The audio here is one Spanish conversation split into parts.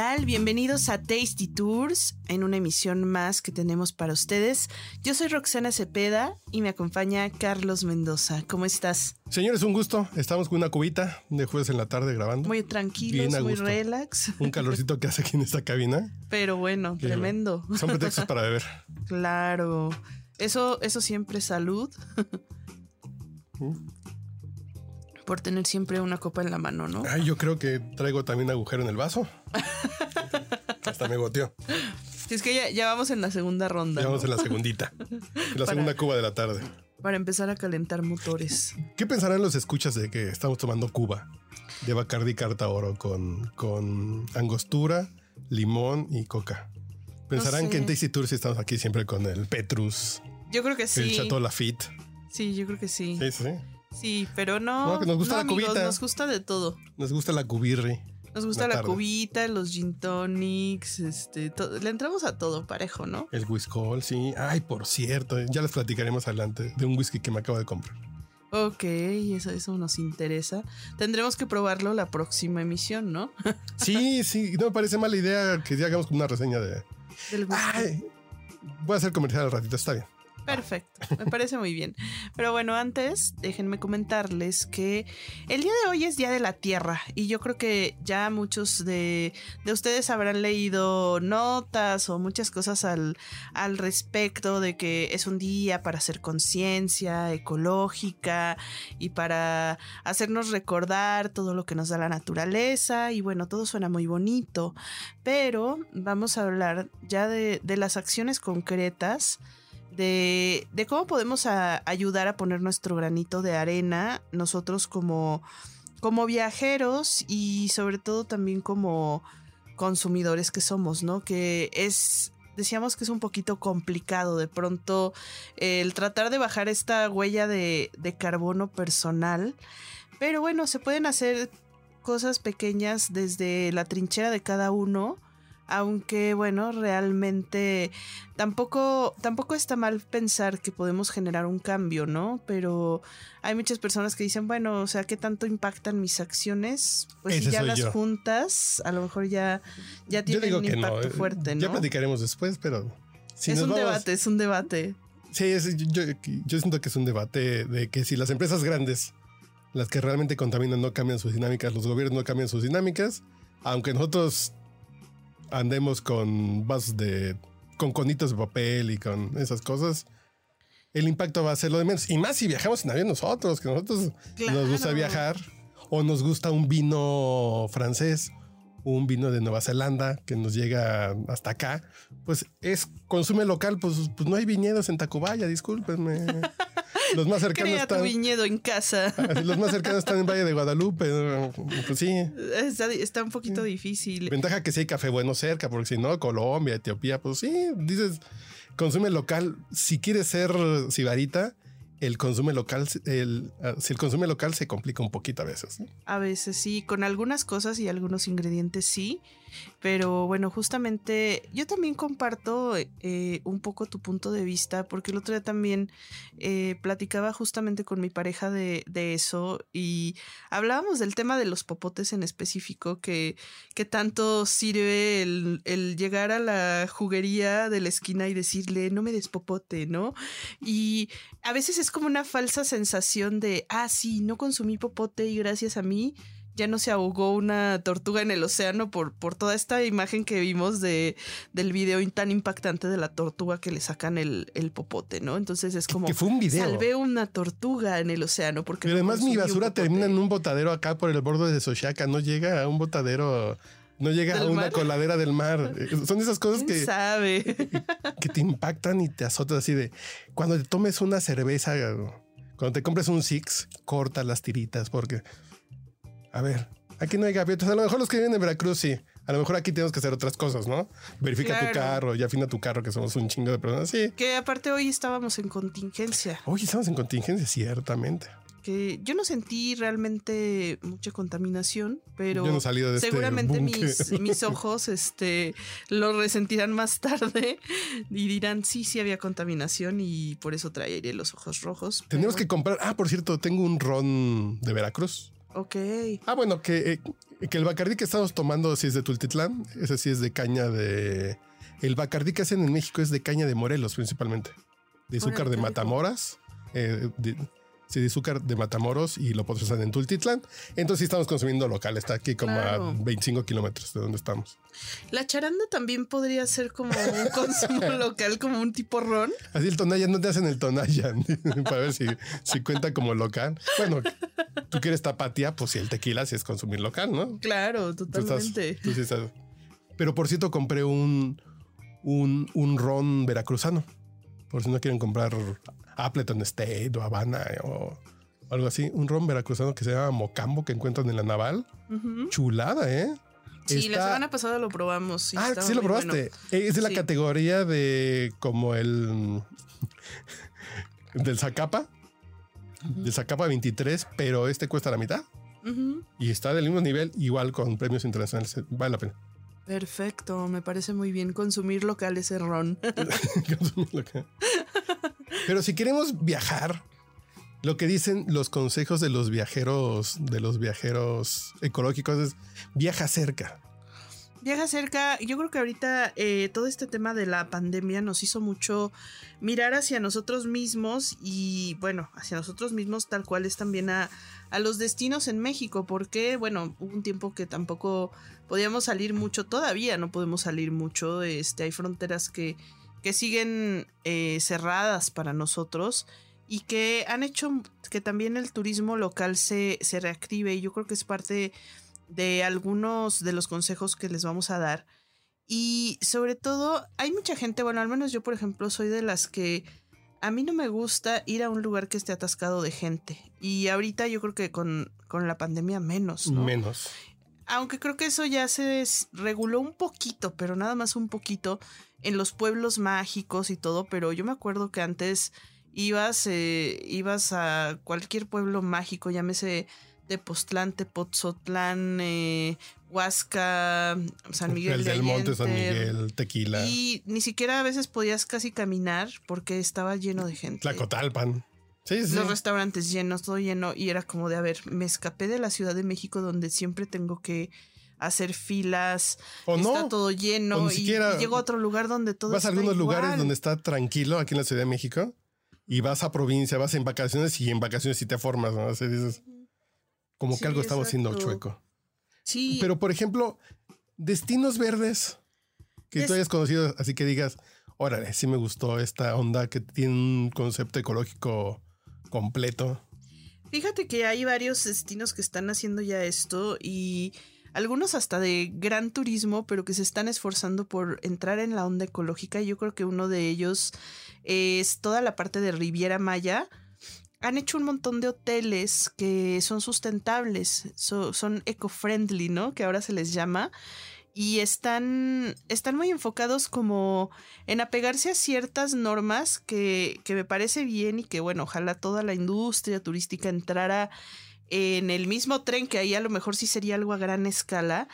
Tal? Bienvenidos a Tasty Tours en una emisión más que tenemos para ustedes. Yo soy Roxana Cepeda y me acompaña Carlos Mendoza. ¿Cómo estás? Señores, un gusto. Estamos con una cubita de jueves en la tarde grabando. Muy tranquilos, muy relax. Un calorcito que hace aquí en esta cabina. Pero bueno, tremendo. Son pretextos para beber. Claro. Eso, eso siempre es salud. Por tener siempre una copa en la mano, ¿no? Ay, yo creo que traigo también agujero en el vaso. Hasta me goteó. Es que ya, vamos en la segunda ronda. Ya vamos en la segundita. En la segunda Cuba de la tarde. Para empezar a calentar motores. ¿Qué pensarán los escuchas de que estamos tomando Cuba? De Bacardi Carta Oro con, con angostura, limón y coca. Pensarán que en Tasty Tours estamos aquí siempre con el Petrus. Yo creo que sí. El Chateau Lafitte. Sí, yo creo que sí. Sí, sí. Sí, pero no. nos gusta la cubita. Nos gusta de todo. Nos gusta la cubirri. Nos gusta la, cubita, los gin tonics, este, le entramos a todo parejo, ¿no? El whisky, sí. Ay, por cierto, ya les platicaremos adelante de un whisky que me acabo de comprar. Ok, eso, eso nos interesa. Tendremos que probarlo la próxima emisión, ¿no? sí, sí, no me parece mala idea que ya hagamos una reseña de... Del whisky. Ay, voy a hacer comercial al ratito, está bien. Perfecto, me parece muy bien. Pero bueno, antes déjenme comentarles que el día de hoy es Día de la Tierra y yo creo que ya muchos de, ustedes habrán leído notas o muchas cosas al, al respecto de que es un día para hacer conciencia ecológica y para hacernos recordar todo lo que nos da la naturaleza y bueno, todo suena muy bonito, pero vamos a hablar ya de, de las acciones concretas de, cómo podemos ayudar a poner nuestro granito de arena nosotros como, como viajeros y sobre todo también como consumidores que somos, ¿no? Que es decíamos que es un poquito complicado de pronto el tratar de bajar esta huella de, de, carbono personal. Pero bueno, se pueden hacer cosas pequeñas desde la trinchera de cada uno aunque bueno, realmente tampoco, tampoco está mal pensar que podemos generar un cambio, ¿no? Pero hay muchas personas que dicen, bueno, o sea, ¿qué tanto impactan mis acciones? Pues si ya las juntas, a lo mejor ya, ya tienen un impacto eh, fuerte, ¿no? Ya platicaremos después, pero... es un debate, es un debate. Sí, yo, yo siento que es un debate de que si las empresas grandes, las que realmente contaminan, no cambian sus dinámicas, los gobiernos no cambian sus dinámicas, aunque nosotros andemos con vasos de. con conitos de papel y con esas cosas, el impacto va a ser lo de menos. Y más si viajamos en avión nosotros, que nosotros nos gusta viajar, o nos gusta un vino francés, un vino de Nueva Zelanda que nos llega hasta acá, pues es consume local, pues, pues no hay viñedos en Tacubaya, discúlpenme. Los más cercanos Crea están. tu viñedo en casa. Los más cercanos están en Valle de Guadalupe. Pues sí. Está, un poquito difícil. Ventaja que sí hay café bueno cerca, porque si no, Colombia, Etiopía, pues sí, dices, consume local. Si quieres ser sibarita, el consumo local, el, ah, si el consumo local se complica un poquito a veces. A veces sí, con algunas cosas y algunos ingredientes sí, pero bueno, justamente yo también comparto eh, un poco tu punto de vista, porque el otro día también eh, platicaba justamente con mi pareja de, eso y hablábamos del tema de los popotes en específico, que, que tanto sirve el, el llegar a la juguería de la esquina y decirle, no me des popote, ¿no? Y a veces es como una falsa sensación de, ah, sí, no consumí popote y gracias a mí ya no se ahogó una tortuga en el océano por, por toda esta imagen que vimos de, del video tan impactante de la tortuga que le sacan el, popote, ¿no? Entonces es como... Que fue un video. Salvé una tortuga en el océano porque... Pero además mi basura termina en un botadero acá por el borde de Soshaka, no llega a un botadero no llega a una coladera del mar. Son esas cosas que, sabe? que te impactan y te azotan así de cuando te tomes una cerveza, cuando te compres un Six, corta las tiritas porque, a ver, Aquí no hay gaviotas. A lo mejor los que viven en Veracruz sí. A lo mejor aquí tenemos que hacer otras cosas, ¿no? Verifica tu carro y afina tu carro, que somos un chingo de personas. Sí. Que aparte hoy estábamos en contingencia. Oye, estamos en contingencia, ciertamente. Que yo no sentí realmente mucha contaminación, pero Yo no salido de este seguramente búnker. mis, mis ojos este, lo resentirán más tarde y dirán, sí, sí había contaminación y por eso traeré los ojos rojos. Tenemos que comprar. Ah, por cierto, tengo un ron de Veracruz. Ok. Ah, bueno, que, eh, que el Bacardí que estamos tomando sí es de Tultitlán. Ese sí es de caña de. El Bacardí que hacen en México es de caña de Morelos, principalmente. De azúcar de. Matamoras. eh, de- sí, de azúcar de Matamoros y lo procesan en Tultitlán. Entonces sí estamos consumiendo local. Está aquí como Claro. a 25 kilómetros de donde estamos. La charanda también podría ser como un consumo local, como un tipo ron. Así el Tonaya, no te hacen el Tonaya para ver si, si cuenta como local. Bueno, tú quieres tapatía, pues si el tequila sí es consumir local, ¿no? Claro, Tú estás- totalmente. tú sí estás- Pero por cierto, compré un, un, un ron veracruzano. Por si no quieren comprar Appleton State o Habana o algo así. Un ron veracruzano que se llama Mocambo que encuentran en la Naval. Chulada, ¿eh? Sí, la semana pasada lo probamos. sí, ah, sí lo probaste. bueno. Es de la Sí. categoría de como el del Zacapa. Del Zacapa 23, pero este cuesta la mitad. Y está del mismo nivel, igual con premios internacionales. Vale la pena. Perfecto, me parece muy bien consumir local ese ron. Consumirlo acá. Pero si queremos viajar, lo que dicen los consejos de los viajeros, de los viajeros ecológicos es viaja cerca. Viaja cerca, yo creo que ahorita eh, todo este tema de la pandemia nos hizo mucho mirar hacia nosotros mismos y bueno, hacia nosotros mismos tal cual es también a, a los destinos en México, porque bueno, hubo un tiempo que tampoco podíamos salir mucho, todavía no podemos salir mucho, este, hay fronteras que, que siguen eh, cerradas para nosotros y que han hecho que también el turismo local se, se reactive y yo creo que es parte de algunos de los consejos que les vamos a dar. Y sobre todo, hay mucha gente, bueno, al menos yo por ejemplo soy de las que a mí no me gusta ir a un lugar que esté atascado de gente. Y ahorita yo creo que con, con la pandemia menos, ¿no? Menos. Aunque creo que eso ya se reguló un poquito, pero nada más un poquito en los pueblos mágicos y todo. Pero yo me acuerdo que antes ibas, eh, ibas a cualquier pueblo mágico, llámese Tepoztlán, Tepoztlán, eh, Huasca, San Miguel el de del Monte, San Allende, Miguel, Tequila, Y ni siquiera a veces podías casi caminar porque estaba lleno de gente. Tlacotalpan. Sí, sí. Los restaurantes llenos, todo lleno. Y era como de, a ver, me escapé de la Ciudad de México donde siempre tengo que hacer filas. O está no. todo lleno. o ni y, siquiera- y llego a otro lugar donde todo Vas a algunos lugares donde está tranquilo, aquí en la Ciudad de México, y vas a provincia, vas en vacaciones y en vacaciones sí te formas, ¿no? Así dices, como que algo estamos haciendo chueco. Sí, Pero, por ejemplo, destinos verdes que tú hayas conocido, así que digas, órale, sí me gustó esta onda que tiene un concepto ecológico completo. Fíjate que hay varios destinos que están haciendo ya esto y algunos hasta de gran turismo, pero que se están esforzando por entrar en la onda ecológica. Yo creo que uno de ellos es toda la parte de Riviera Maya. Han hecho un montón de hoteles que son sustentables, so- son eco-friendly, ¿no? Que ahora se les llama. Y están, están muy enfocados como en apegarse a ciertas normas que, que me parece bien y que, bueno, ojalá toda la industria turística entrara en el mismo tren, que ahí a lo mejor sí sería algo a gran escala.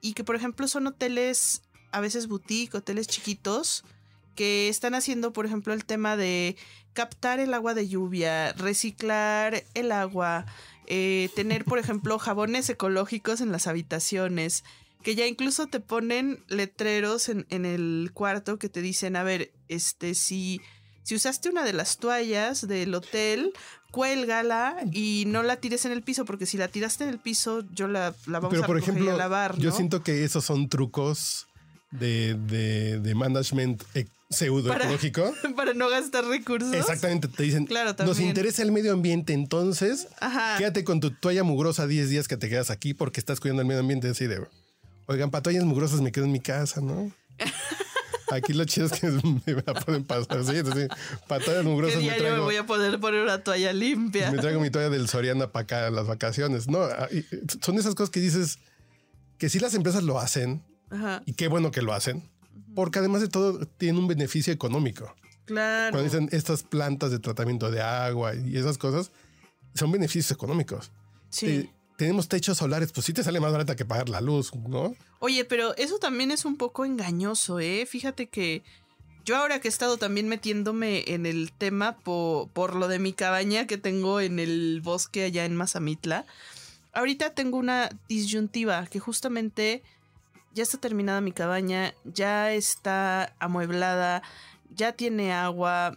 Y que, por ejemplo, son hoteles, a veces boutique, hoteles chiquitos, que están haciendo, por ejemplo, el tema de captar el agua de lluvia, reciclar el agua, eh, tener, por ejemplo, jabones ecológicos en las habitaciones, que ya incluso te ponen letreros en, en el cuarto que te dicen, a ver, este, si, si usaste una de las toallas del hotel, cuélgala y no la tires en el piso, porque si la tiraste en el piso, yo la, la vamos Pero, a por y ejemplo, a lavar, yo siento que esos son trucos de, de, de management e- pseudo Para- ecológico. Para no gastar recursos. Exactamente, te dicen, Claro, nos interesa el medio ambiente, entonces Ajá. quédate con tu toalla mugrosa 10 días que te quedas aquí porque estás cuidando el medio ambiente así de, oigan, para toallas mugrosas me quedo en mi casa, ¿no? Aquí lo chido es que me la pueden pasar. Sí, sí. Patadas mugrosas ¿Qué me día yo me traigo. voy a poder poner una toalla limpia? Me traigo mi toalla del Soriana para acá las vacaciones. No, ah, y- son esas cosas que dices que si las empresas lo hacen, Ajá, y qué bueno que lo hacen, porque además de todo tienen un beneficio económico. claro. Cuando dicen estas plantas de tratamiento de agua y esas cosas, son beneficios económicos. Sí. Tenemos techos solares, pues sí te sale más barata que pagar la luz, ¿no? Oye, pero eso también es un poco engañoso, ¿eh? Fíjate que yo ahora que he estado también metiéndome en el tema po- por, lo de mi cabaña que tengo en el bosque allá en Mazamitla, ahorita tengo una disyuntiva que justamente ya está terminada mi cabaña, ya está amueblada, ya tiene agua,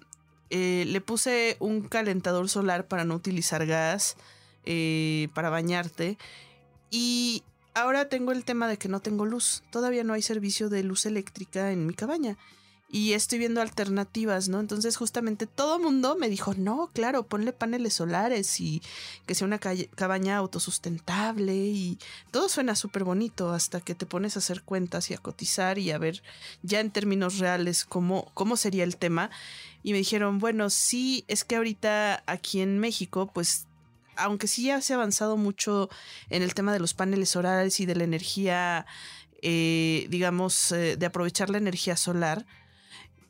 eh, le puse un calentador solar para no utilizar gas, eh, para bañarte y ahora tengo el tema de que no tengo luz. Todavía no hay servicio de luz eléctrica en mi cabaña. Y estoy viendo alternativas, ¿no? Entonces justamente todo mundo me dijo, no, claro, ponle paneles solares y que sea una cabaña autosustentable y todo suena súper bonito hasta que te pones a hacer cuentas y a cotizar y a ver ya en términos reales cómo, cómo sería el tema. Y me dijeron, bueno, sí, es que ahorita aquí en México, pues aunque sí ya se ha avanzado mucho en el tema de los paneles solares y de la energía, eh, digamos, eh, de aprovechar la energía solar,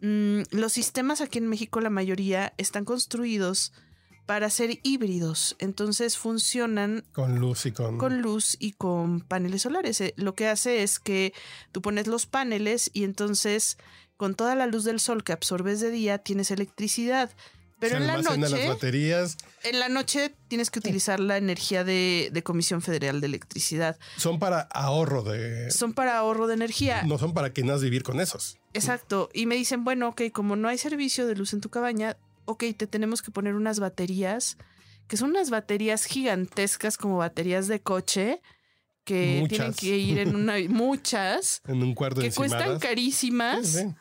mm, los sistemas aquí en México, la mayoría, están construidos para ser híbridos. Entonces funcionan Con luz y con... con luz y con paneles solares. Eh, Lo que hace es que tú pones los paneles y entonces con toda la luz del sol que absorbes de día tienes electricidad. Pero se en la noche... las baterías En la noche tienes que utilizar la energía de, de Comisión Federal de Electricidad. son para ahorro de... Son para ahorro de energía. No son para que nas vivir con esos. Exacto. Y me dicen, bueno, ok, como no hay servicio de luz en tu cabaña, ok, te tenemos que poner unas baterías, que son unas baterías gigantescas como baterías de coche, que tienen que ir en una... muchas, En un cuarto de que cuestan carísimas. Sí, sí.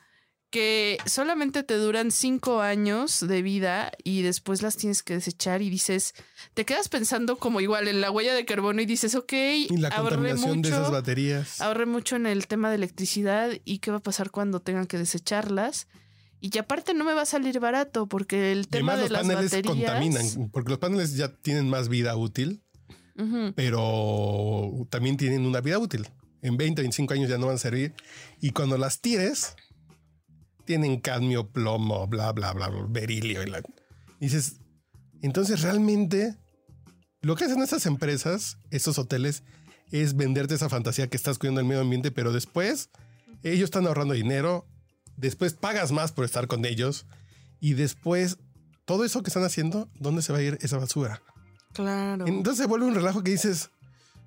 Que solamente te duran cinco años de vida y después las tienes que desechar y dices, te quedas pensando como igual en la huella de carbono y dices, ok, Y la ahorré contaminación de esas mucho, baterías. ahorré mucho en el tema de electricidad y qué va a pasar cuando tengan que desecharlas. Y que aparte no me va a salir barato porque el tema Además, de los las paneles baterías... contaminan, porque los paneles ya tienen más vida útil, Ujú. pero también tienen una vida útil. En 20, 25 años ya no van a servir. Y cuando las tires, tienen cadmio, plomo, bla, bla, bla, bla, berilio. Y la- y dices, entonces realmente lo que hacen estas empresas, estos hoteles, es venderte esa fantasía que estás cuidando el medio ambiente, pero después ellos están ahorrando dinero, después pagas más por estar con ellos y después todo eso que están haciendo, ¿dónde se va a ir esa basura? Claro. Entonces se vuelve un relajo que dices,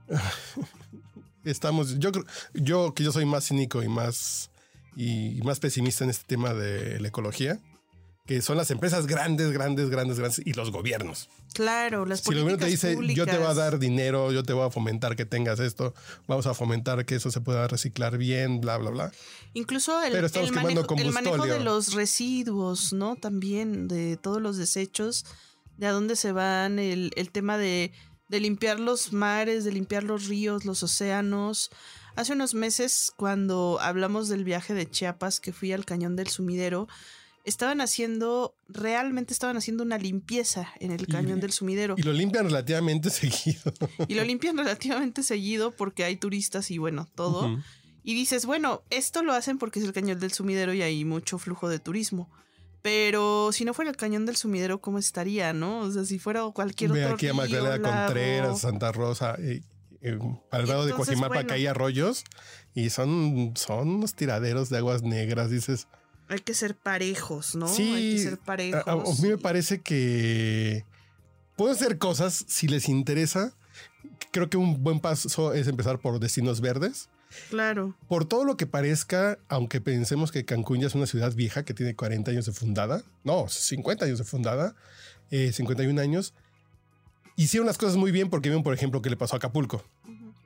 estamos, yo creo, yo que yo soy más cínico y más y más pesimista en este tema de la ecología, que son las empresas grandes, grandes, grandes, grandes y los gobiernos. Claro, las Si el gobierno te dice, políticas yo te voy a públicas. dar dinero, yo te voy a fomentar que tengas esto, vamos a fomentar que eso se pueda reciclar bien, bla, bla, bla. Incluso el, Pero estamos el manejo, el manejo de los residuos, ¿no? También de todos los desechos, de a dónde se van, el, el tema de, de limpiar los mares, de limpiar los ríos, los océanos. Hace unos meses, cuando hablamos del viaje de Chiapas, que fui al cañón del sumidero, estaban haciendo, realmente estaban haciendo una limpieza en el cañón Y- del sumidero. Y lo limpian relativamente seguido. Y lo limpian relativamente seguido porque hay turistas y bueno, todo. Y dices, bueno, esto lo hacen porque es el cañón del sumidero y hay mucho flujo de turismo. Pero si no fuera el cañón del sumidero, ¿cómo estaría, no? O sea, si fuera cualquier Ve otro aquí a Magdalena lago. Contreras, Santa Rosa, eh, al lado de Entonces, Coajimalpa bueno. que hay arroyos y son, son unos tiraderos de aguas negras, dices. Hay que ser parejos, ¿no? Sí, Hay que ser parejos. a- a mí me parece que pueden hacer cosas si les interesa. Creo que un buen paso es empezar por destinos verdes. Claro. Por todo lo que parezca, aunque pensemos que Cancún ya es una ciudad vieja que tiene 40 años de fundada, no, 50 años de fundada, eh, 51 años, hicieron las cosas muy bien porque vieron, por ejemplo, qué le pasó a Acapulco.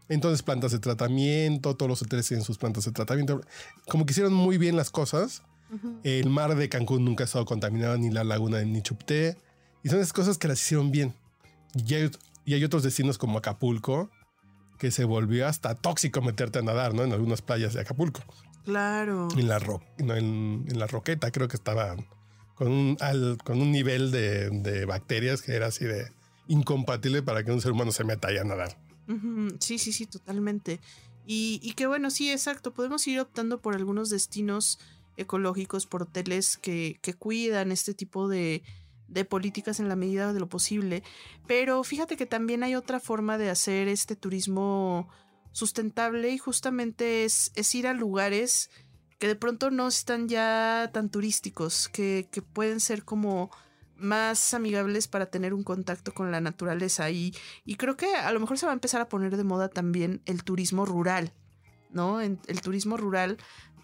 Entonces, plantas de tratamiento, todos los hoteles tienen sus plantas de tratamiento. Como que hicieron muy bien las cosas. El mar de Cancún nunca ha estado contaminado, ni la laguna de Nichupté. Y son esas cosas que las hicieron bien. Y hay, y hay otros destinos como Acapulco que se volvió hasta tóxico meterte a nadar, ¿no? En algunas playas de Acapulco. Claro. En la, ro no, en, en la roqueta creo que estaba con un, al, con un nivel de, de, bacterias que era así de incompatible para que un ser humano se meta ahí a nadar. Sí, sí, sí, totalmente. Y, que bueno, sí, exacto. Podemos ir optando por algunos destinos ecológicos, por hoteles que, que cuidan este tipo de, de políticas en la medida de lo posible. Pero fíjate que también hay otra forma de hacer este turismo sustentable y justamente es, es ir a lugares que de pronto no están ya tan turísticos, que, que, pueden ser como más amigables para tener un contacto con la naturaleza. Y, y creo que a lo mejor se va a empezar a poner de moda también el turismo rural, ¿no? El turismo rural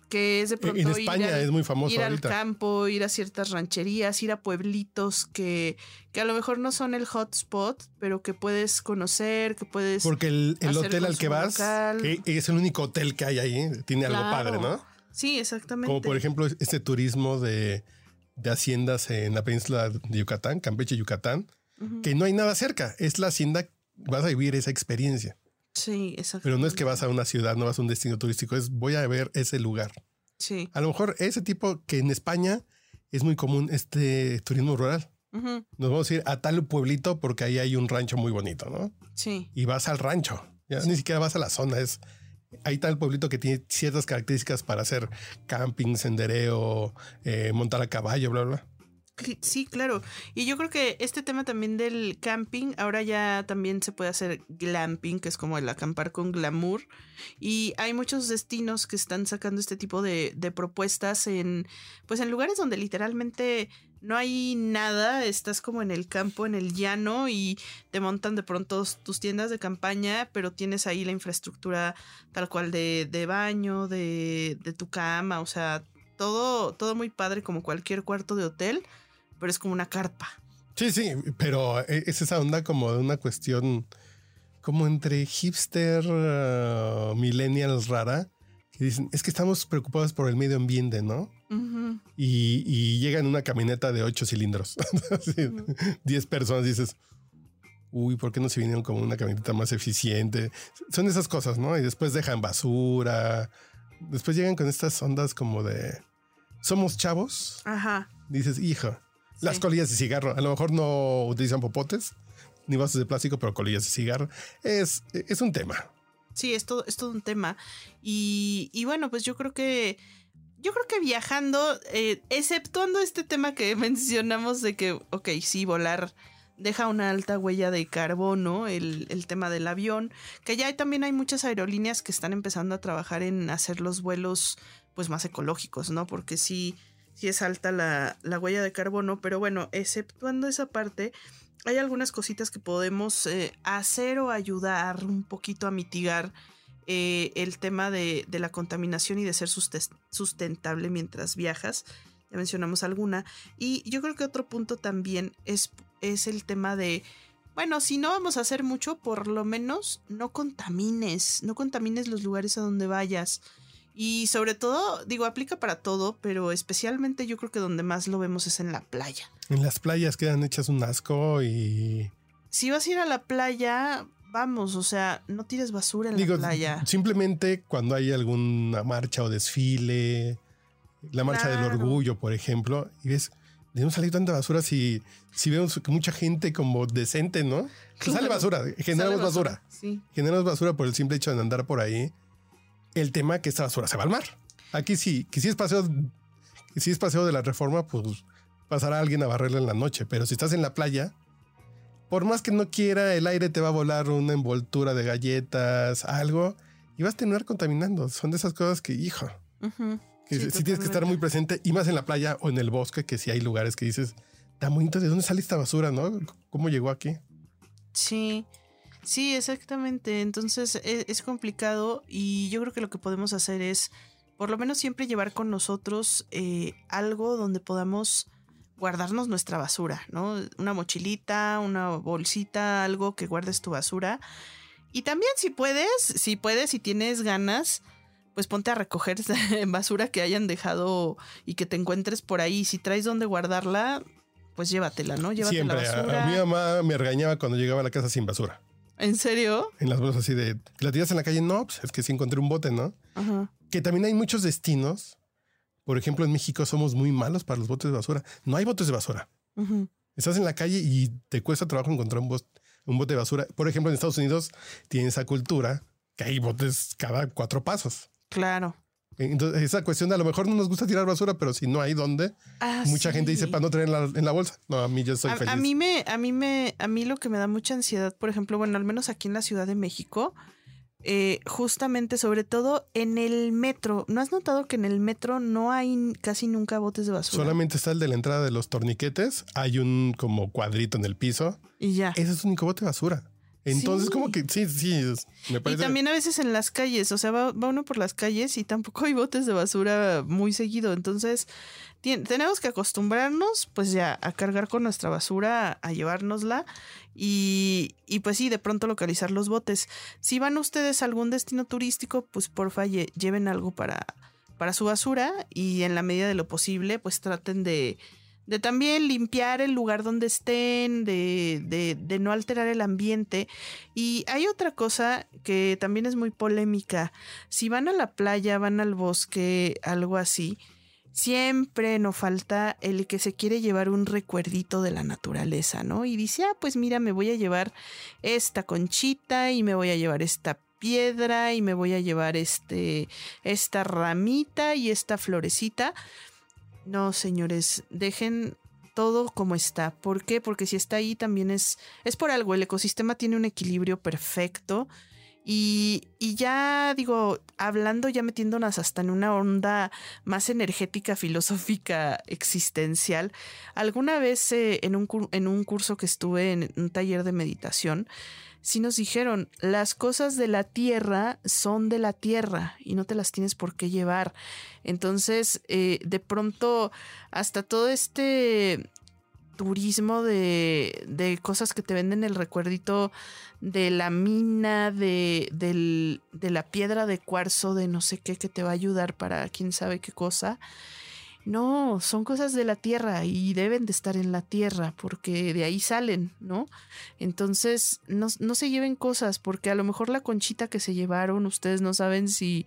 que es de pronto en España ir, al, es muy famoso ir ahorita. al campo, ir a ciertas rancherías, ir a pueblitos que, que a lo mejor no son el hotspot, pero que puedes conocer, que puedes... Porque el, el hotel al que vas es el único hotel que hay ahí, tiene algo padre, ¿no? Sí, exactamente. Como por ejemplo este turismo de, de haciendas en la península de Yucatán, Campeche, Yucatán, que no hay nada cerca, es la hacienda, vas a vivir esa experiencia. Sí, exacto. Pero no es que vas a una ciudad, no vas a un destino turístico, es voy a ver ese lugar. Sí. A lo mejor ese tipo que en España es muy común este turismo rural. Ujú. Nos vamos a ir a tal pueblito porque ahí hay un rancho muy bonito, ¿no? Sí. Y vas al rancho. Ya ni siquiera vas a la zona, es hay tal pueblito que tiene ciertas características para hacer camping, sendereo, eh, montar a caballo, bla, bla. Sí, claro. Y yo creo que este tema también del camping, ahora ya también se puede hacer glamping, que es como el acampar con glamour. Y hay muchos destinos que están sacando este tipo de, de propuestas en, pues en lugares donde literalmente no hay nada, estás como en el campo, en el llano y te montan de pronto tus tiendas de campaña, pero tienes ahí la infraestructura tal cual de, de baño, de, de tu cama, o sea, todo, todo muy padre como cualquier cuarto de hotel pero es como una carpa. Sí, sí, pero eh, es esa onda como de una cuestión como entre hipster, uh, millennials rara, que dicen, es que estamos preocupados por el medio ambiente, ¿no? Ujú. Y, y llega en una camioneta de ocho cilindros, Así, diez personas, dices, uy, ¿por qué no se vinieron como una camioneta más eficiente? Son esas cosas, ¿no? Y después dejan basura, después llegan con estas ondas como de, somos chavos, Ajá. dices, hijo, las Sí. colillas de cigarro, a lo mejor no utilizan popotes ni vasos de plástico, pero colillas de cigarro es, es un tema. Sí, es todo, es todo un tema. Y, y bueno, pues yo creo que. Yo creo que viajando, eh, exceptuando este tema que mencionamos de que, ok, sí, volar deja una alta huella de carbono, el, el tema del avión, que ya hay, también hay muchas aerolíneas que están empezando a trabajar en hacer los vuelos pues más ecológicos, ¿no? Porque sí, sí es alta la, la huella de carbono, pero bueno, exceptuando esa parte, hay algunas cositas que podemos eh, hacer o ayudar un poquito a mitigar eh, el tema de, de, la contaminación y de ser sustentable mientras viajas. Ya mencionamos alguna. Y yo creo que otro punto también es, es el tema de, bueno, si no vamos a hacer mucho, por lo menos no contamines, no contamines los lugares a donde vayas. Y sobre todo, digo, aplica para todo, pero especialmente yo creo que donde más lo vemos es en la playa. En las playas quedan hechas un asco y... Si vas a ir a la playa, vamos, o sea, no tires basura en Digo, la playa. Simplemente cuando hay alguna marcha o desfile, la marcha Claro. del orgullo, por ejemplo, y ves, de no salir tanta basura si, si vemos que mucha gente como decente, ¿no? Sale basura, generamos Sale basura. Sí. generamos basura por el simple hecho de andar por ahí. El tema que esta basura se va al mar. Aquí sí, que si es paseo, que si es paseo de la reforma, pues pasará alguien a barrerla en la noche. Pero si estás en la playa, por más que no quiera, el aire te va a volar una envoltura de galletas, algo, y vas a terminar contaminando. Son de esas cosas que, hijo, que Sí, sí, tienes que estar muy presente, y más en la playa o en el bosque, que si hay lugares que dices, tan bonito, ¿de dónde sale esta basura, no? ¿Cómo llegó aquí? Sí, sí, exactamente. Entonces e- es, complicado y yo creo que lo que podemos hacer es por lo menos siempre llevar con nosotros eh, algo donde podamos guardarnos nuestra basura, ¿no? Una mochilita, una bolsita, algo que guardes tu basura. Y también si puedes, si puedes, si tienes ganas, pues ponte a recoger basura que hayan dejado y que te encuentres por ahí. Si traes donde guardarla, pues llévatela, ¿no? Llévate Siempre. la A-. A, mi mamá me regañaba cuando llegaba a la casa sin basura. ¿En serio? En las bolsas así de, ¿la tiras en la calle? No, pues es que sí encontré un bote, ¿no? Ajá. Que también hay muchos destinos. Por ejemplo, en México somos muy malos para los botes de basura. No hay botes de basura. Estás en la calle y te cuesta trabajo encontrar un, bos- un bote de basura. Por ejemplo, en Estados Unidos tienen esa cultura que hay botes cada cuatro pasos. Claro. Entonces, esa cuestión, a lo mejor no nos gusta tirar basura, pero si no hay dónde, Ah, mucha gente dice para no traer en la, en la bolsa. No, a mí yo soy a, feliz. a mí me, a mí me, a mí lo que me da mucha ansiedad, por ejemplo, bueno, al menos aquí en la Ciudad de México, eh, justamente, sobre todo en el metro. ¿No has notado que en el metro no hay casi nunca botes de basura? Solamente está el de la entrada de los torniquetes. Hay un como cuadrito en el piso. Y ya. Ese es el único bote de basura. Entonces, Sí. como que sí, sí, me Y parece. también a veces en las calles, o sea, va, va uno por las calles y tampoco hay botes de basura muy seguido. Entonces, tenemos que acostumbrarnos, pues ya, a cargar con nuestra basura, a, a llevárnosla y, y pues sí, de pronto localizar los botes. Si van ustedes a algún destino turístico, pues porfa, lle- lleven algo para, para su basura y en la medida de lo posible, pues traten de, de también limpiar el lugar donde estén, de, de, no alterar el ambiente. Y hay otra cosa que también es muy polémica. Si van a la playa, van al bosque, algo así, siempre no falta el que se quiere llevar un recuerdito de la naturaleza, ¿no? Y dice, ah, pues mira, me voy a llevar esta conchita y me voy a llevar esta piedra y me voy a llevar este esta ramita y esta florecita. No, señores, dejen todo como está. ¿Por qué? Porque si está ahí también es, es por algo. El ecosistema tiene un equilibrio perfecto. Y, y ya digo, hablando, ya metiéndonos hasta en una onda más energética, filosófica, existencial. Alguna vez eh, en, un, en un curso que estuve en un taller de meditación, sí nos dijeron, las cosas de la tierra son de la tierra y no te las tienes por qué llevar. Entonces, eh, de pronto, hasta todo este turismo de, de cosas que te venden el recuerdito de la mina, de, del- de la piedra de cuarzo, de no sé qué, que te va a ayudar para quién sabe qué cosa. No, son cosas de la tierra y deben de estar en la tierra porque de ahí salen, ¿no? Entonces, no, no se lleven cosas porque a lo mejor la conchita que se llevaron, ustedes no saben si,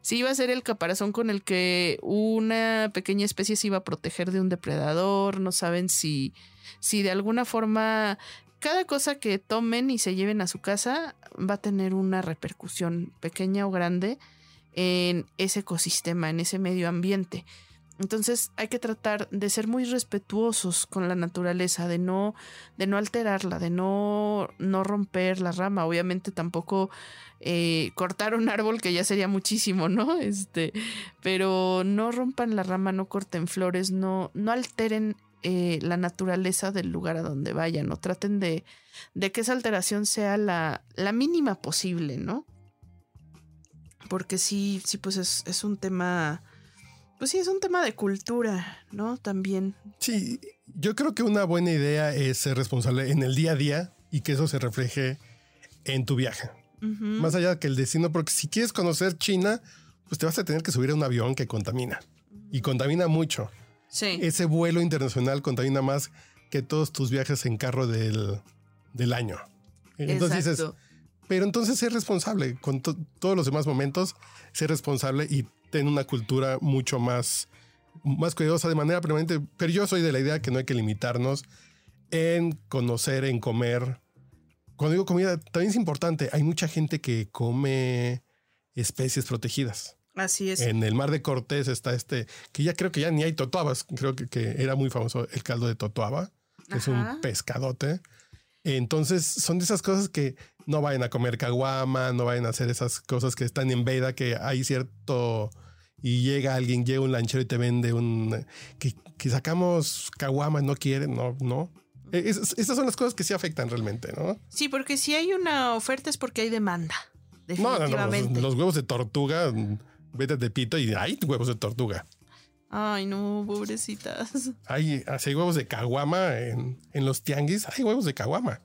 si iba a ser el caparazón con el que una pequeña especie se iba a proteger de un depredador, no saben si, si de alguna forma cada cosa que tomen y se lleven a su casa va a tener una repercusión pequeña o grande en ese ecosistema, en ese medio ambiente. Entonces hay que tratar de ser muy respetuosos con la naturaleza, de no, de no alterarla, de no, no romper la rama. Obviamente tampoco eh, cortar un árbol, que ya sería muchísimo, ¿no? Este, pero no rompan la rama, no corten flores, no, no alteren eh, la naturaleza del lugar a donde vayan, no traten de, de que esa alteración sea la, la mínima posible, ¿no? Porque sí, sí, pues es, es un tema, pues sí, es un tema de cultura, ¿no? También. Sí, yo creo que una buena idea es ser responsable en el día a día y que eso se refleje en tu viaje. Más allá que el destino, porque si quieres conocer China, pues te vas a tener que subir a un avión que contamina. Y contamina mucho. Sí. Ese vuelo internacional contamina más que todos tus viajes en carro del, del año. Entonces dices, Exacto. pero entonces ser responsable con to- todos los demás momentos, ser responsable y tener una cultura mucho más, más cuidadosa de manera permanente. Pero yo soy de la idea que no hay que limitarnos en conocer, en comer. Cuando digo comida, también es importante. Hay mucha gente que come especies protegidas. Así es. En el mar de Cortés está este, que ya creo que ya ni hay totoabas. Creo que, que era muy famoso el caldo de totoaba, que es un pescadote. Entonces son de esas cosas que no vayan a comer caguama, no vayan a hacer esas cosas que están en veda, que hay cierto... Y llega alguien, llega un lanchero y te vende un... Que, que sacamos caguama, no quieren, no, no. E, Es- esas son las cosas que sí afectan realmente, ¿no? Sí, porque si hay una oferta es porque hay demanda. No, no, no. Los, huevos de tortuga, vete de pito y hay huevos de tortuga. Ay, no, pobrecitas. Hay, hay huevos de caguama en, en los tianguis, hay huevos de caguama.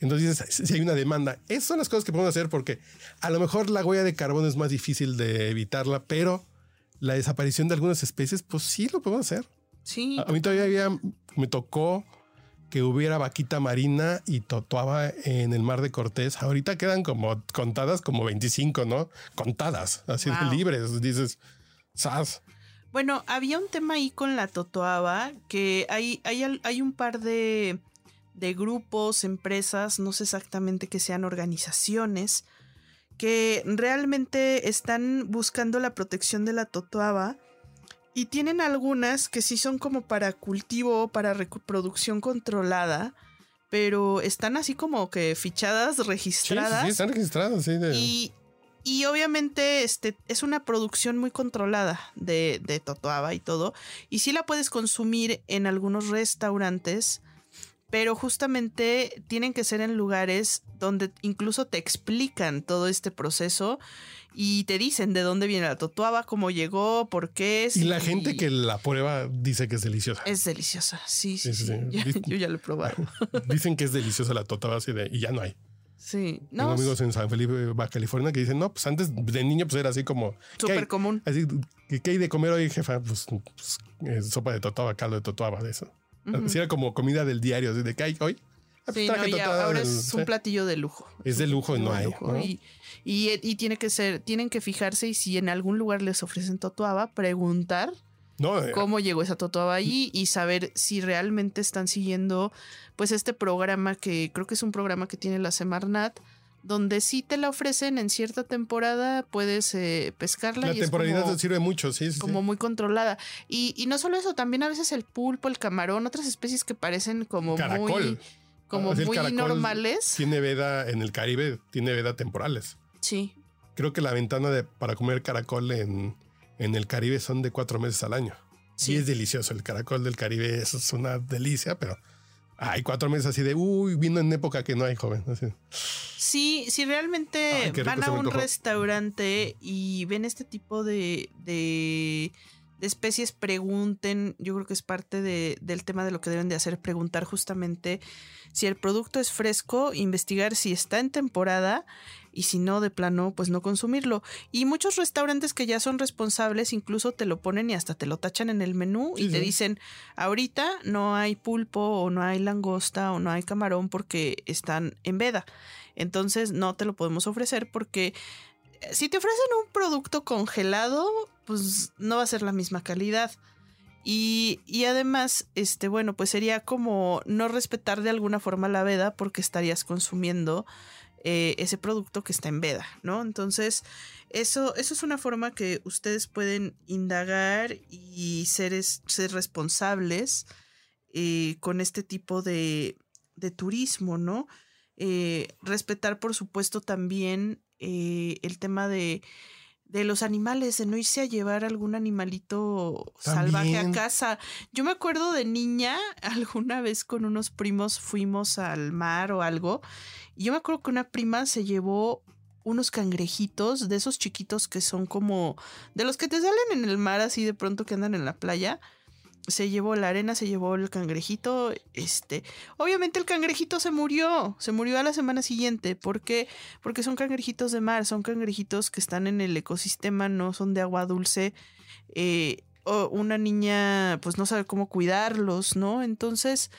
Entonces si hay una demanda, esas son las cosas que podemos hacer porque a lo mejor la huella de carbono es más difícil de evitarla, pero la desaparición de algunas especies, pues sí lo podemos hacer. Sí. A mí todavía había- me tocó que hubiera vaquita marina y totoaba en el mar de Cortés. Ahorita quedan como contadas como 25, ¿no? Contadas, así de libres. Dices, ¡zas! Bueno, había un tema ahí con la totoaba que hay, hay, hay un par de, de grupos, empresas, no sé exactamente que sean organizaciones, que realmente están buscando la protección de la totoaba y tienen algunas que sí son como para cultivo, para reproducción controlada, pero están así como que fichadas, Sí, sí, registradas. sí, están registradas. Sí, de- Y, y obviamente este, es una producción muy controlada de, de Totoaba y todo. Y sí la puedes consumir en algunos restaurantes, pero justamente tienen que ser en lugares donde incluso te explican todo este proceso y te dicen de dónde viene la Totoaba, cómo llegó, por qué es. y la gente que la prueba dice que es deliciosa. Es deliciosa, sí, sí, Sí, sí. sí, sí. Ya- Dis- yo ya lo he probado. Dicen que es deliciosa la totoaba así de, y ya no hay. Sí, Tengo no, amigos en San Felipe, Baja California, que dicen, no, pues antes de niño pues era así como... súper común. Así, ¿qué, hay de comer hoy, jefa? Pues, pues, eh, sopa de totoaba, caldo de totoaba, de eso. Así era como comida del diario, de ¿qué hay hoy? Ah, pues Sí, no, ahora del- es un sí. platillo de lujo. Es de lujo y no de hay, ¿no? Y, y, y tiene que ser, tienen que fijarse y si en algún lugar les ofrecen totoaba, preguntar No, eh, cómo llegó esa totoaba allí y saber si realmente están siguiendo pues este programa que creo que es un programa que tiene la Semarnat donde si te la ofrecen en cierta temporada puedes eh, pescarla la y temporalidad como- te sirve mucho, sí, sí. sí. como muy controlada. Y, y no solo eso, también a veces el pulpo, el camarón, otras especies que parecen como Caracol. muy, como muy normales. Tiene veda en el Caribe, tiene veda temporales. Sí. Creo que la ventana de, para comer caracol en, en el Caribe son de cuatro meses al año. Sí. Sí. es delicioso. El caracol del Caribe es una delicia, pero hay cuatro meses así de, uy, vino en época que no hay joven. Así. Sí, si realmente Ay, van a un restaurante y ven este tipo de, de, de especies, pregunten. Yo creo que es parte de- del tema de lo que deben de hacer, preguntar justamente si el producto es fresco, investigar si está en temporada y si no, de plano, pues no consumirlo. Y muchos restaurantes que ya son responsables incluso te lo ponen y hasta te lo tachan en el menú y Sí, te sí. dicen, ahorita no hay pulpo o no hay langosta o no hay camarón porque están en veda. Entonces no te lo podemos ofrecer porque eh, si te ofrecen un producto congelado, pues no va a ser la misma calidad. Y, y además, este, bueno, pues sería como no respetar de alguna forma la veda porque estarías consumiendo eh, ese producto que está en veda, ¿no? Entonces, eso, eso es una forma que ustedes pueden indagar y ser, ser responsables eh, con este tipo de, de turismo, ¿no? Eh, respetar, por supuesto, también el tema de, de los animales, de no irse a llevar algún animalito salvaje a casa. Yo me acuerdo de niña, alguna vez con unos primos fuimos al mar o algo, y yo me acuerdo que una prima se llevó unos cangrejitos de esos chiquitos que son como de los que te salen en el mar así de pronto que andan en la playa. Se llevó la arena, se llevó el cangrejito. Este, obviamente el cangrejito se murió, se murió a la semana siguiente. ¿Por qué? Porque son cangrejitos de mar, son cangrejitos que están en el ecosistema, no son de agua dulce. Eh, o una niña, pues no sabe cómo cuidarlos, ¿no? Entonces,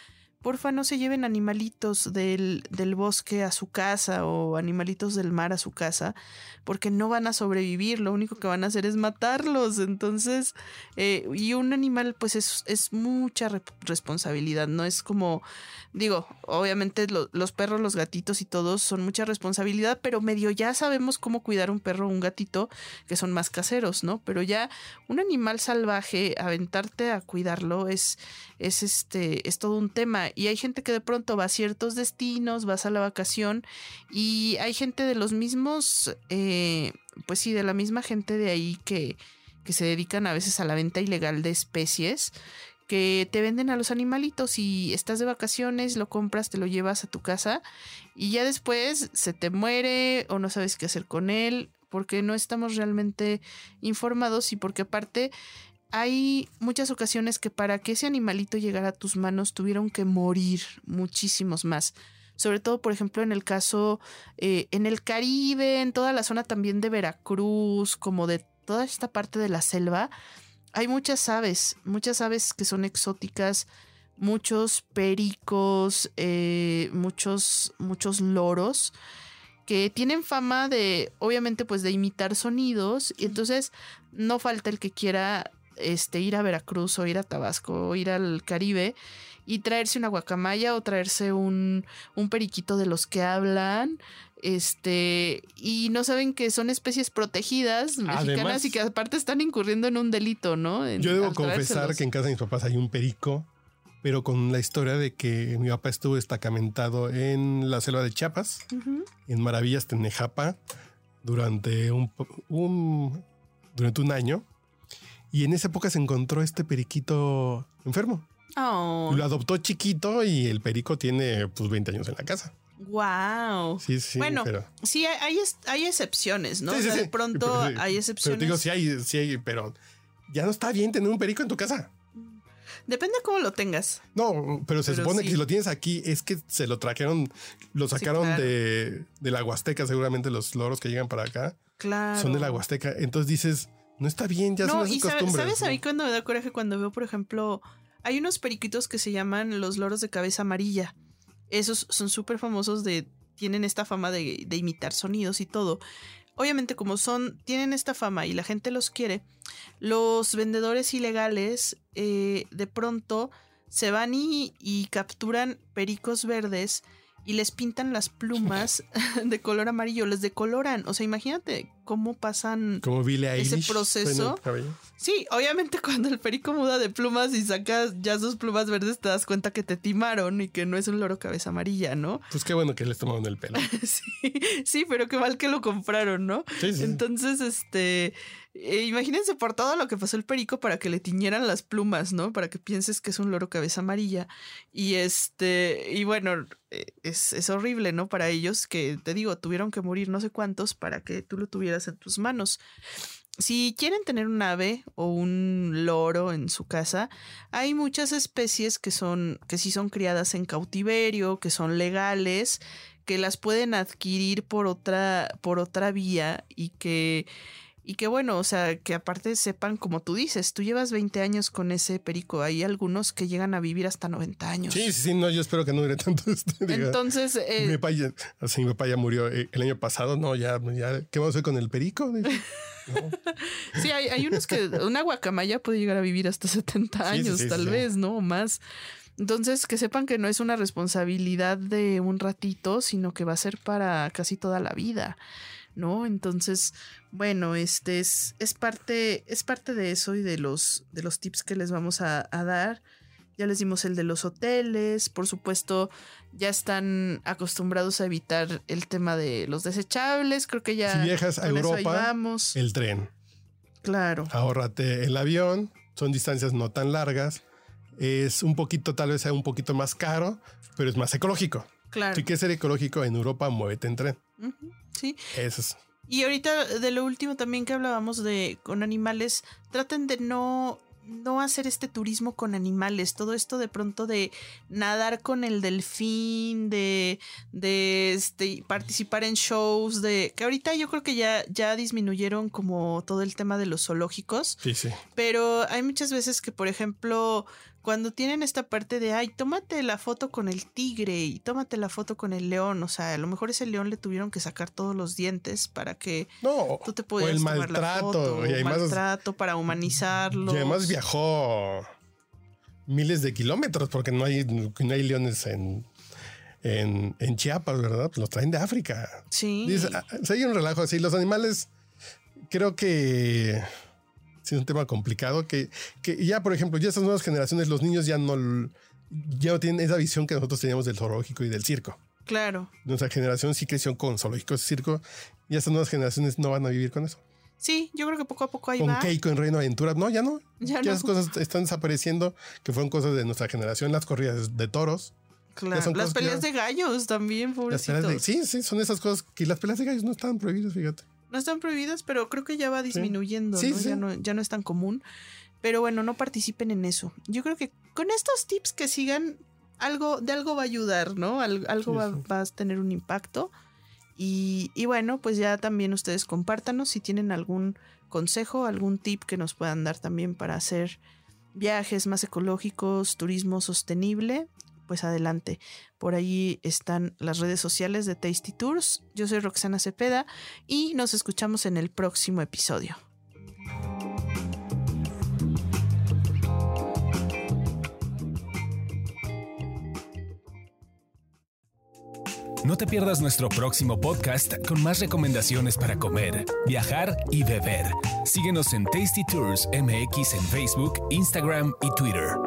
porfa, no se lleven animalitos del, del bosque a su casa o animalitos del mar a su casa, porque no van a sobrevivir, lo único que van a hacer es matarlos. Entonces, eh, y un animal, pues es, es mucha re- responsabilidad, no es como, digo, obviamente lo- los perros, los gatitos y todos son mucha responsabilidad, pero medio ya sabemos cómo cuidar un perro o un gatito, que son más caseros, ¿no? Pero ya un animal salvaje, aventarte a cuidarlo es, es este, es todo un tema. Y hay gente que de pronto va a ciertos destinos, vas a la vacación, y hay gente de los mismos, eh, pues sí, de la misma gente de ahí que, que se dedican a veces a la venta ilegal de especies que te venden a los animalitos y estás de vacaciones, lo compras, te lo llevas a tu casa y ya después se te muere o no sabes qué hacer con él porque no estamos realmente informados y porque aparte hay muchas ocasiones que para que ese animalito llegara a tus manos tuvieron que morir muchísimos más. Sobre todo, por ejemplo, en el caso eh, en el Caribe, en toda la zona también de Veracruz, como de toda esta parte de la selva, hay muchas aves, muchas aves que son exóticas, muchos pericos, eh, muchos, muchos loros que tienen fama de, obviamente, pues de imitar sonidos. Y entonces no falta el que quiera este, ir a Veracruz o ir a Tabasco o ir al Caribe y traerse una guacamaya o traerse un, un periquito de los que hablan este y no saben que son especies protegidas mexicanas y que aparte están incurriendo en un delito, ¿no? yo debo confesar que en casa de mis papás hay un perico, pero con la historia de que mi papá estuvo destacamentado en la selva de Chiapas, en Maravillas Tenejapa, durante un, un, durante un año. Y en esa época se encontró este periquito enfermo. Oh. Lo adoptó chiquito y el perico tiene pues 20 años en la casa. Wow. Sí, sí. Bueno, pero... sí hay, hay excepciones, ¿no? de pronto hay excepciones. Pero digo, sí hay, sí hay, pero ya no está bien tener un perico en tu casa. Depende de cómo lo tengas. No, pero se supone que si lo tienes aquí es que se lo trajeron, lo sacaron de, de, la Huasteca, seguramente los loros que llegan para acá. Claro. Son de la Huasteca. Entonces dices, no está bien, ya son esas costumbres. ¿Sabes a mí cuando me da coraje cuando veo, por ejemplo, hay unos periquitos que se llaman los loros de cabeza amarilla. Esos son súper famosos de. tienen esta fama de, de imitar sonidos y todo obviamente como son, tienen esta fama y la gente los quiere, los vendedores ilegales eh, de pronto se van y, y, capturan pericos verdes y les pintan las plumas de color amarillo, les decoloran. O sea, imagínate cómo pasan Como ese proceso. Sí, obviamente cuando el perico muda de plumas y sacas ya sus plumas verdes te das cuenta que te timaron y que no es un loro cabeza amarilla, ¿no? Pues qué bueno que les tomaron el pelo. sí, sí, pero qué mal que lo compraron, ¿no? Sí, sí. Entonces, este, eh, imagínense por todo lo que pasó el perico para que le tiñeran las plumas, ¿no? Para que pienses que es un loro cabeza amarilla. Y este, y bueno, eh, es, es, horrible, ¿no? Para ellos que, te digo, tuvieron que morir no sé cuántos para que tú lo tuvieras en tus manos. Si quieren tener un ave o un loro en su casa, hay muchas especies que son, que sí son criadas en cautiverio, que son legales, que las pueden adquirir por otra, por otra vía y que y que bueno, o sea, que aparte sepan, como tú dices, tú llevas 20 años con ese perico. Hay algunos que llegan a vivir hasta 90 años. Sí, sí, sí, no, yo espero que no dure tanto. Este, Entonces. Eh, mi, papá ya, así, mi papá ya murió eh, el año pasado, no, ya, ya, ¿qué vamos a hacer con el perico? sí, hay, hay, unos que una guacamaya puede llegar a vivir hasta 70 años, tal vez, ¿no? O más. Entonces, que sepan que no es una responsabilidad de un ratito, sino que va a ser para casi toda la vida. ¿No? Entonces, bueno, este es, es, parte, es parte de eso y de los, de los tips que les vamos a, dar. Ya les dimos el de los hoteles, por supuesto, ya están acostumbrados a evitar el tema de los desechables, creo que ya... Si viajas a Europa, el tren. Claro. Ahórrate el avión, son distancias no tan largas, es un poquito, tal vez sea un poquito más caro, pero es más ecológico. Claro. Si quieres ser ecológico en Europa, muévete en tren. Sí. Eso es. Y ahorita de lo último también que hablábamos de con animales, traten de no no hacer este turismo con animales, todo esto de pronto de nadar con el delfín, de, de este, participar en shows, de que ahorita yo creo que ya, ya disminuyeron como todo el tema de los zoológicos. Sí, sí. Pero hay muchas veces que, por ejemplo, cuando tienen esta parte de, ay, tómate la foto con el tigre y tómate la foto con el león, o sea, a lo mejor ese león le tuvieron que sacar todos los dientes para que no, tú te pudieras el tomar maltrato, la foto, y además, maltrato para humanizarlo. Y además viajó miles de kilómetros porque no hay, no hay leones en, en, en, Chiapas, ¿verdad? Pues los traen de África. Sí. Dice, ah, hay un relajo así. Los animales, creo que es un tema complicado que, que ya, por ejemplo, ya estas nuevas generaciones, los niños ya no, ya no tienen esa visión que nosotros teníamos del zoológico y del circo. Claro. Nuestra generación sí creció con zoológicos y circo y estas nuevas generaciones no van a vivir con eso. Sí, yo creo que poco a poco ahí con va. Keiko en Reino Aventuras. No, ya no. Ya, esas cosas están desapareciendo, que fueron cosas de nuestra generación, las corridas de toros. Claro, las peleas de gallos también, pobrecitos. sí, sí, son esas cosas que las peleas de gallos no estaban prohibidas, fíjate. No están prohibidas, pero creo que ya va disminuyendo, Ya, no, ya no es tan común. Pero bueno, no participen en eso. Yo creo que con estos tips que sigan, algo, de algo va a ayudar, ¿no? algo va, a tener un impacto. Y, y, bueno, pues ya también ustedes compártanos si tienen algún consejo, algún tip que nos puedan dar también para hacer viajes más ecológicos, turismo sostenible, pues adelante. Por ahí están las redes sociales de Tasty Tours. Yo soy Roxana Cepeda y nos escuchamos en el próximo episodio. No te pierdas nuestro próximo podcast con más recomendaciones para comer, viajar y beber. Síguenos en Tasty Tours MX en Facebook, Instagram y Twitter.